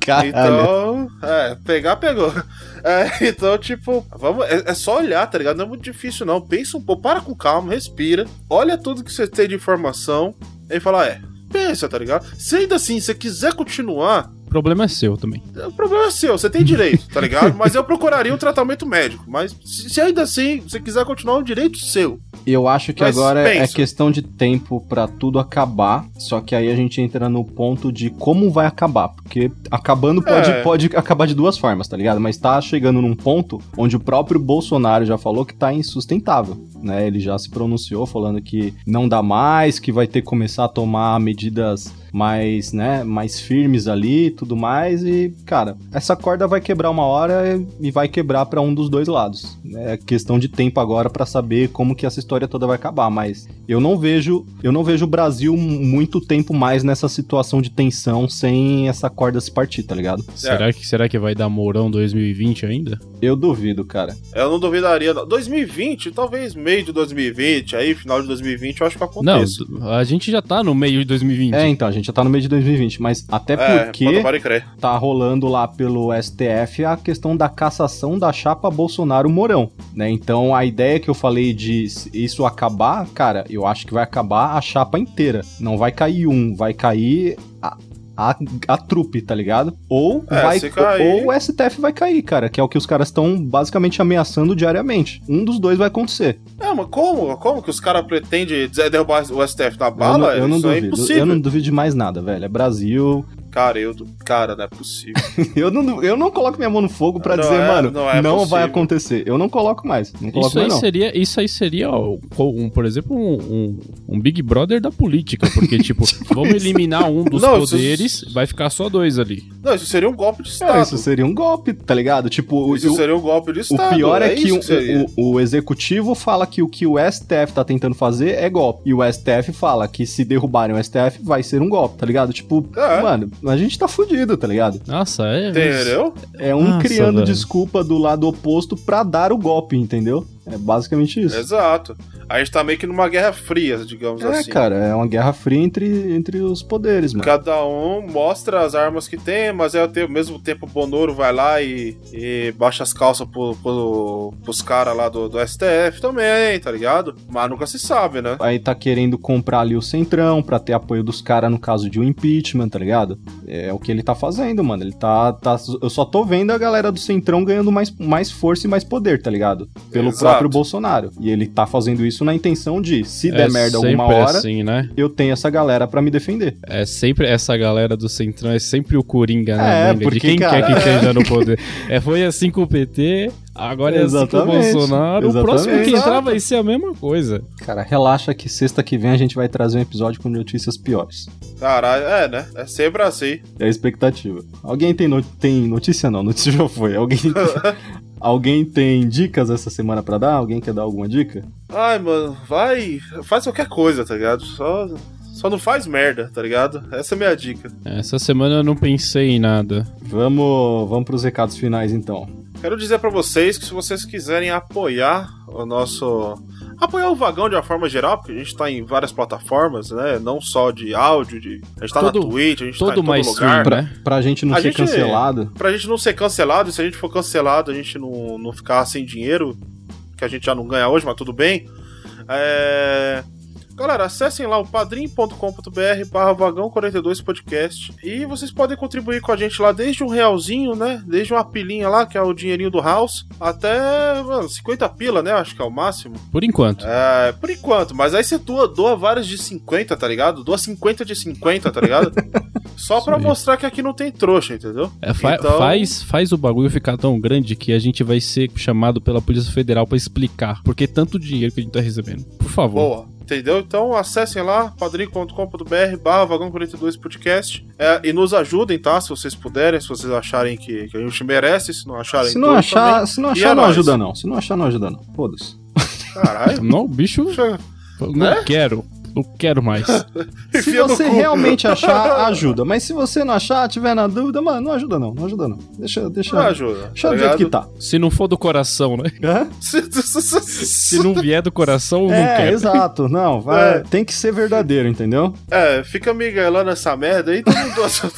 [SPEAKER 1] Caralho.
[SPEAKER 3] Então, é, pegar, pegou. É, então, tipo, vamos, é, é, só olhar, tá ligado? Não é muito difícil, não. Pensa um pouco, para com calma, respira, olha tudo que você tem de informação e fala, é, pensa, tá ligado? Se ainda assim você quiser continuar,
[SPEAKER 2] problema é seu também.
[SPEAKER 3] O problema é seu, você tem direito, tá ligado? Mas eu procuraria um tratamento médico. Mas se, ainda assim você quiser continuar, um direito seu.
[SPEAKER 1] Eu acho que
[SPEAKER 3] Mas
[SPEAKER 1] agora é
[SPEAKER 3] pensa.
[SPEAKER 1] questão de tempo pra tudo acabar, só que aí a gente entra no ponto de como vai acabar, porque acabando pode,
[SPEAKER 3] É.
[SPEAKER 1] pode acabar de duas formas, tá ligado? Mas tá chegando num ponto onde o próprio Bolsonaro já falou que tá insustentável, né? Ele já se pronunciou falando que não dá mais, que vai ter que começar a tomar medidas mais, né, mais firmes ali e tudo mais e, cara, essa corda vai quebrar uma hora e vai quebrar pra um dos dois lados. É questão de tempo agora pra saber como que essa história toda vai acabar, mas eu não vejo, eu não vejo o Brasil muito tempo mais nessa situação de tensão sem essa corda se partir, tá ligado?
[SPEAKER 2] Será que, será que vai dar Mourão 2020 ainda?
[SPEAKER 1] Eu duvido, cara.
[SPEAKER 3] Eu não duvidaria. não. 2020, talvez meio de 2020, aí final de 2020, eu acho que
[SPEAKER 2] Não,
[SPEAKER 3] aconteça.
[SPEAKER 2] a gente já tá no meio de 2020.
[SPEAKER 1] É, então, a gente já tá no meio de 2020, mas até
[SPEAKER 3] É,
[SPEAKER 1] porque tá rolando lá pelo STF a questão da cassação da chapa Bolsonaro-Mourão, né? Então a ideia que eu falei de isso acabar, cara, eu acho que vai acabar a chapa inteira. Não vai cair um, vai cair a, a, a trupe, tá ligado? Ou
[SPEAKER 3] É,
[SPEAKER 1] vai
[SPEAKER 3] cair-
[SPEAKER 1] ou o STF vai cair, cara, que é o que os caras estão basicamente ameaçando diariamente. Um dos dois vai acontecer.
[SPEAKER 3] É, mas como? Como que os caras pretendem de- derrubar o STF na
[SPEAKER 1] eu
[SPEAKER 3] bala?
[SPEAKER 1] não, eu não
[SPEAKER 3] é
[SPEAKER 1] duvido.
[SPEAKER 3] impossível.
[SPEAKER 1] eu não duvido de mais nada, velho. É Brasil.
[SPEAKER 3] Cara, eu. Cara, não é possível.
[SPEAKER 1] Eu não, eu não coloco minha mão no fogo pra
[SPEAKER 3] Não
[SPEAKER 1] dizer,
[SPEAKER 3] é-
[SPEAKER 1] mano,
[SPEAKER 3] não
[SPEAKER 1] não,
[SPEAKER 3] é
[SPEAKER 1] vai
[SPEAKER 3] possível.
[SPEAKER 1] acontecer. Eu não coloco mais. Não coloco
[SPEAKER 2] Isso aí,
[SPEAKER 1] mais, não.
[SPEAKER 2] seria, isso aí seria, ó, um, por exemplo, um, um- um Big Brother da política. Porque, tipo, vamos eliminar um dos
[SPEAKER 3] Não, isso-
[SPEAKER 2] poderes, vai ficar só dois ali.
[SPEAKER 3] não, isso seria um golpe de Estado.
[SPEAKER 1] É, isso seria um golpe, tá ligado? Tipo, o,
[SPEAKER 3] Isso
[SPEAKER 1] o-
[SPEAKER 3] seria um golpe de
[SPEAKER 1] o
[SPEAKER 3] Estado.
[SPEAKER 1] pior é, que
[SPEAKER 3] isso
[SPEAKER 1] o, o- o executivo fala que o que o STF tá tentando fazer é golpe. E o STF fala que se derrubarem o STF vai ser um golpe, tá ligado? Tipo,
[SPEAKER 3] É.
[SPEAKER 1] mano, a gente tá fudido, tá ligado?
[SPEAKER 2] Nossa, é.
[SPEAKER 3] Entendeu?
[SPEAKER 1] É um
[SPEAKER 2] Nossa,
[SPEAKER 1] criando
[SPEAKER 2] velho.
[SPEAKER 1] desculpa do lado oposto pra dar o golpe, entendeu? É basicamente isso.
[SPEAKER 3] Exato. A gente tá meio que numa guerra fria, digamos
[SPEAKER 1] É,
[SPEAKER 3] assim.
[SPEAKER 1] cara, é uma guerra fria entre, entre os poderes, mano.
[SPEAKER 3] Cada um mostra as armas que tem, mas é ao mesmo tempo o Bonoro vai lá e, e baixa as calças pro, pro, pros caras lá do, do STF também, tá ligado? Mas nunca se sabe, né?
[SPEAKER 1] Aí tá querendo comprar ali o Centrão pra ter apoio dos caras no caso de um impeachment, tá ligado? É o que ele tá fazendo, mano. Ele tá, tá. Eu só tô vendo a galera do Centrão ganhando mais, mais força e mais poder, tá ligado? Pelo
[SPEAKER 3] Exato.
[SPEAKER 1] próprio Bolsonaro. E ele tá fazendo isso na intenção de, se der
[SPEAKER 2] é
[SPEAKER 1] merda alguma hora,
[SPEAKER 2] assim, né?
[SPEAKER 1] eu tenho essa galera pra me defender.
[SPEAKER 2] É sempre essa galera do Centrão, é sempre o Coringa, né?
[SPEAKER 1] É, porque,
[SPEAKER 2] de quem
[SPEAKER 1] cara,
[SPEAKER 2] quer que esteja no poder. É, foi assim com o PT, agora é assim com o
[SPEAKER 1] Exatamente,
[SPEAKER 2] Bolsonaro. O
[SPEAKER 1] exatamente.
[SPEAKER 2] próximo que entrar vai ser a mesma coisa.
[SPEAKER 1] Cara, relaxa que sexta que vem a gente vai trazer um episódio com notícias piores.
[SPEAKER 3] Caralho, é, né? É sempre assim.
[SPEAKER 1] É a expectativa. Alguém tem, no- tem notícia? Não, notícia já foi. Alguém, alguém tem dicas essa semana pra dar? Alguém quer dar alguma dica?
[SPEAKER 3] Ai, mano, vai. Faz qualquer coisa, tá ligado? Só, só não faz merda, tá ligado? Essa é a minha dica.
[SPEAKER 2] Essa semana eu não pensei em nada.
[SPEAKER 1] Vamos, vamos pros recados finais então.
[SPEAKER 3] Quero dizer pra vocês que se vocês quiserem apoiar o nosso. Apoiar o vagão de uma forma geral, porque a gente tá em várias plataformas, né? Não só de áudio, de... a gente tá
[SPEAKER 2] Todo-
[SPEAKER 3] na Twitch, a gente tá em
[SPEAKER 2] Todo
[SPEAKER 3] todo
[SPEAKER 2] mais
[SPEAKER 3] lugar.
[SPEAKER 2] stream, né?
[SPEAKER 1] Pra gente não
[SPEAKER 3] A
[SPEAKER 1] ser
[SPEAKER 3] gente-
[SPEAKER 1] cancelado.
[SPEAKER 3] Pra gente não ser cancelado, e se a gente for cancelado, a gente não, não ficar sem dinheiro, que a gente já não ganha hoje, mas tudo bem. É... Galera, acessem lá o padrim.com.br barra vagão 42 podcast e vocês podem contribuir com a gente lá desde um realzinho, né? Desde uma pilinha lá, que é o dinheirinho do house, até mano, 50 pila, né? Acho que é o máximo.
[SPEAKER 2] Por enquanto.
[SPEAKER 3] É, por enquanto, mas aí você doa, doa várias de 50, tá ligado? Doa 50 de 50, tá ligado? Só
[SPEAKER 2] aí.
[SPEAKER 3] mostrar que aqui não tem trouxa, entendeu?
[SPEAKER 2] É, fa-
[SPEAKER 3] Então-
[SPEAKER 2] faz, faz o bagulho ficar tão grande que a gente vai ser chamado pela Polícia Federal pra explicar por que tanto dinheiro que a gente tá recebendo. Por favor.
[SPEAKER 3] Boa. Entendeu? Então acessem lá, padrim.com.br barra vagão 42 podcast é, e nos ajudem, tá? Se vocês puderem, se vocês acharem que, que a gente merece, se não acharem.
[SPEAKER 1] Se não achar,
[SPEAKER 3] também.
[SPEAKER 1] se não, achar
[SPEAKER 3] é
[SPEAKER 1] não ajuda não. Se não achar, não ajuda não. Foda-se.
[SPEAKER 3] Caralho.
[SPEAKER 2] Não, bicho, não
[SPEAKER 3] Né?
[SPEAKER 2] quero. Não quero mais.
[SPEAKER 1] Se você realmente achar, ajuda. Mas se você não achar, tiver na dúvida, mano, não ajuda não. Não ajuda não. Deixa, deixa,
[SPEAKER 3] Não ajuda.
[SPEAKER 1] deixa
[SPEAKER 3] tá
[SPEAKER 1] do jeito que tá.
[SPEAKER 2] Se não for do coração, né? Se não vier do coração, não
[SPEAKER 1] É,
[SPEAKER 2] quero.
[SPEAKER 1] exato. Não, vai.
[SPEAKER 3] É.
[SPEAKER 1] Tem que ser verdadeiro, entendeu?
[SPEAKER 3] É, fica miguelando essa merda aí, todo mundo seu-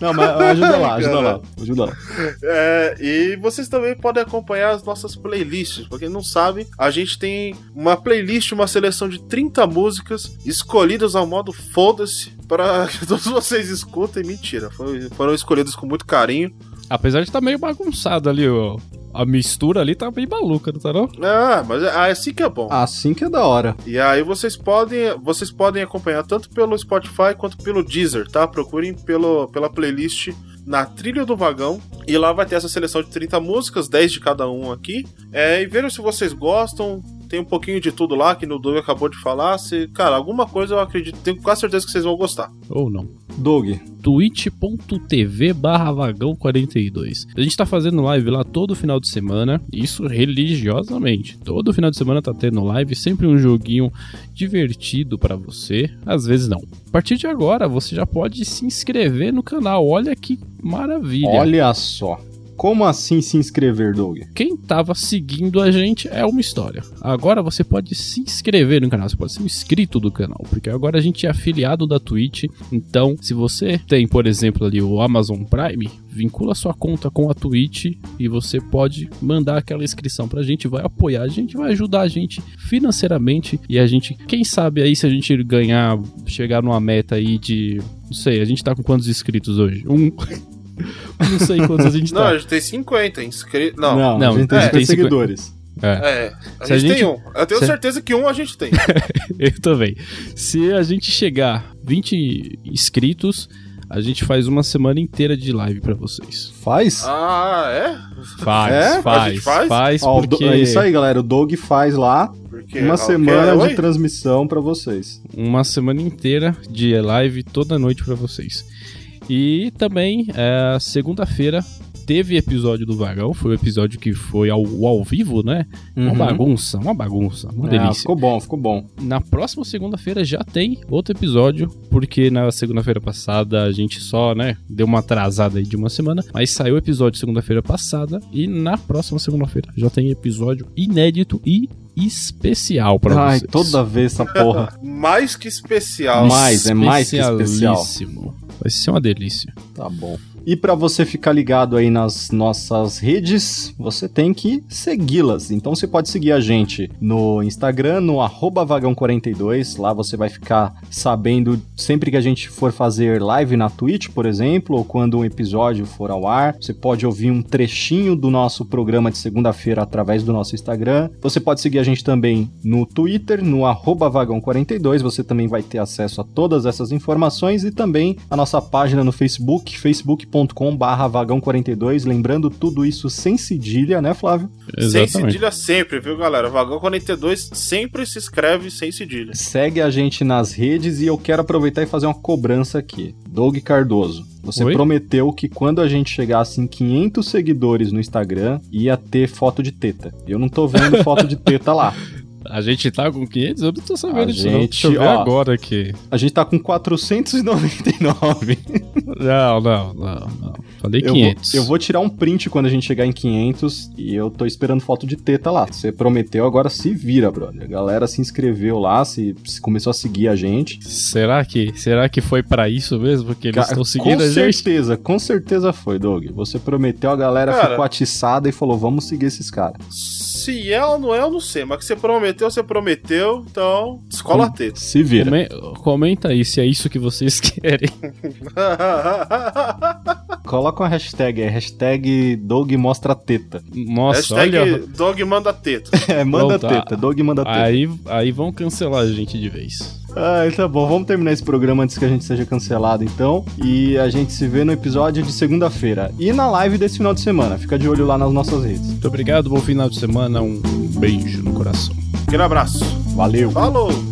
[SPEAKER 1] Não, mas ajuda lá, ajuda lá. Ajuda lá.
[SPEAKER 3] É, E vocês também podem acompanhar as nossas playlists. Pra quem não sabe, a gente tem uma playlist, uma seleção de 30 músicas escolhidas ao modo foda-se para que todos vocês escutem. Mentira, foram escolhidas com muito carinho.
[SPEAKER 2] Apesar de estar tá meio bagunçado ali, ó. A mistura ali tá bem maluca, não tá não?
[SPEAKER 3] Ah, mas é assim que é bom.
[SPEAKER 1] Assim que é da hora.
[SPEAKER 3] E aí vocês podem, vocês podem acompanhar tanto pelo Spotify quanto pelo Deezer, tá? Procurem pelo, pela playlist na Trilha do Vagão. E lá vai ter essa seleção de 30 músicas, 10 de cada um aqui. É, e vejam se vocês gostam. Tem um pouquinho de tudo lá que no Doug acabou de falar. Se, cara, alguma coisa eu acredito, tenho quase certeza que vocês vão gostar.
[SPEAKER 2] Ou não.
[SPEAKER 1] Doug.
[SPEAKER 2] twitch.tv barra vagão 42. A gente tá fazendo live lá todo final de semana, isso religiosamente. Todo final de semana tá tendo live, sempre um joguinho divertido para você, às vezes não. A partir de agora, você já pode se inscrever no canal. Olha que maravilha.
[SPEAKER 1] Olha só. Como assim se inscrever, Doug?
[SPEAKER 2] Quem tava seguindo a gente é uma história. Agora você pode se inscrever no canal, você pode ser um inscrito do canal, porque agora a gente é afiliado da Twitch. Então, se você tem, por exemplo, ali o Amazon Prime, vincula sua conta com a Twitch e você pode mandar aquela inscrição pra gente, vai apoiar a gente, vai ajudar a gente financeiramente e a gente, quem sabe aí se a gente ganhar, chegar numa meta aí de, não sei, a gente tá com quantos inscritos hoje? Um não sei quantos a gente
[SPEAKER 3] Não,
[SPEAKER 2] tá.
[SPEAKER 3] a gente tem 50 inscritos. Não.
[SPEAKER 1] Não,
[SPEAKER 2] Não,
[SPEAKER 1] a gente tem
[SPEAKER 2] é,
[SPEAKER 1] 50
[SPEAKER 2] tem 50.
[SPEAKER 1] seguidores.
[SPEAKER 2] É,
[SPEAKER 3] É, a
[SPEAKER 2] Se a
[SPEAKER 3] gente,
[SPEAKER 2] gente-
[SPEAKER 3] tem um. Eu tenho
[SPEAKER 2] se-
[SPEAKER 3] certeza que um a gente tem.
[SPEAKER 2] eu também. Se a gente chegar 20 inscritos, a gente faz uma semana inteira de live pra vocês.
[SPEAKER 1] Faz?
[SPEAKER 3] ah, é?
[SPEAKER 2] Faz,
[SPEAKER 1] É?
[SPEAKER 3] A
[SPEAKER 2] faz,
[SPEAKER 3] gente faz?
[SPEAKER 2] faz,
[SPEAKER 1] Ó,
[SPEAKER 2] porque
[SPEAKER 1] É isso aí, galera. O Doug faz lá
[SPEAKER 3] Porque,
[SPEAKER 1] uma semana de transmissão pra vocês.
[SPEAKER 2] uma semana inteira de live toda noite pra vocês. E também, é, segunda-feira teve episódio do Vagão, foi o episódio que foi ao, ao vivo, né? Uma
[SPEAKER 1] Uhum.
[SPEAKER 2] bagunça, uma bagunça, uma
[SPEAKER 1] É,
[SPEAKER 2] delícia.
[SPEAKER 1] ficou bom, ficou bom.
[SPEAKER 2] Na próxima segunda-feira já tem outro episódio, porque na segunda-feira passada a gente só, né, deu uma atrasada aí de uma semana, mas saiu o episódio segunda-feira passada e na próxima segunda-feira já tem episódio inédito e especial pra
[SPEAKER 1] Ai,
[SPEAKER 2] vocês.
[SPEAKER 1] toda vez essa porra.
[SPEAKER 3] Mais que especial.
[SPEAKER 1] Mais, é mais que especial.
[SPEAKER 2] Especialíssimo. Vai ser uma delícia.
[SPEAKER 1] Tá bom. E pra você ficar ligado aí nas nossas redes, você tem que segui-las. Então você pode seguir a gente no Instagram, no arroba vagão42. Lá você vai ficar sabendo sempre que a gente for fazer live na Twitch, por exemplo, ou quando um episódio for ao ar. Você pode ouvir um trechinho do nosso programa de segunda-feira através do nosso Instagram. Você pode seguir a gente também no Twitter, no arroba vagão42. Você também vai ter acesso a todas essas informações e também a nossa página no Facebook, facebook.com barra vagão42. Lembrando tudo isso sem cedilha, né, Flávio?
[SPEAKER 3] Sem cedilha sempre, viu, galera? Vagão 42 sempre se escreve sem cedilha.
[SPEAKER 1] Segue a gente nas redes e eu quero aproveitar e fazer uma cobrança aqui. Doug Cardoso, você
[SPEAKER 2] Oi?
[SPEAKER 1] prometeu que quando a gente chegasse em 500 seguidores no Instagram, ia ter foto de teta. Eu não tô vendo foto de teta lá.
[SPEAKER 2] A gente tá com 500? Eu não tô sabendo
[SPEAKER 1] A
[SPEAKER 2] disso não. Deixa eu
[SPEAKER 1] gente,
[SPEAKER 2] ver
[SPEAKER 1] ó.
[SPEAKER 2] agora aqui.
[SPEAKER 1] A gente tá com 499.
[SPEAKER 2] Não, não, não, não. Falei
[SPEAKER 1] Eu vou,
[SPEAKER 2] 500.
[SPEAKER 1] eu vou tirar um print quando a gente chegar em 500 e eu tô esperando foto de teta lá. Você prometeu, agora se vira, brother. A galera se inscreveu lá, se, se começou a seguir a gente.
[SPEAKER 2] Será que, será que foi pra isso mesmo? Porque eles estão
[SPEAKER 1] com
[SPEAKER 2] seguindo a gente?
[SPEAKER 1] certeza, com certeza foi, Doug. Você prometeu, a galera
[SPEAKER 3] Cara.
[SPEAKER 1] ficou atiçada e falou: vamos seguir esses caras.
[SPEAKER 3] Se é ou não é, eu não sei. Mas que você prometeu, você prometeu. Então, escola a teta.
[SPEAKER 1] Se vira.
[SPEAKER 2] Come- comenta aí se é isso que vocês querem.
[SPEAKER 1] Coloca uma hashtag, é hashtag Doug mostra teta.
[SPEAKER 2] Nossa,
[SPEAKER 3] Hashtag
[SPEAKER 2] olha.
[SPEAKER 3] dog manda teta.
[SPEAKER 1] É, manda
[SPEAKER 2] Pronto,
[SPEAKER 1] teta, Doug manda teta.
[SPEAKER 2] Aí, aí vão cancelar a gente de vez.
[SPEAKER 1] Ah, tá bom, vamos terminar esse programa antes que a gente seja cancelado, então. E a gente se vê no episódio de segunda-feira. E na live desse final de semana. Fica de olho lá nas nossas redes.
[SPEAKER 2] Muito obrigado, bom final de semana, um beijo no coração.
[SPEAKER 3] Aquele abraço.
[SPEAKER 1] Valeu!
[SPEAKER 3] Falou!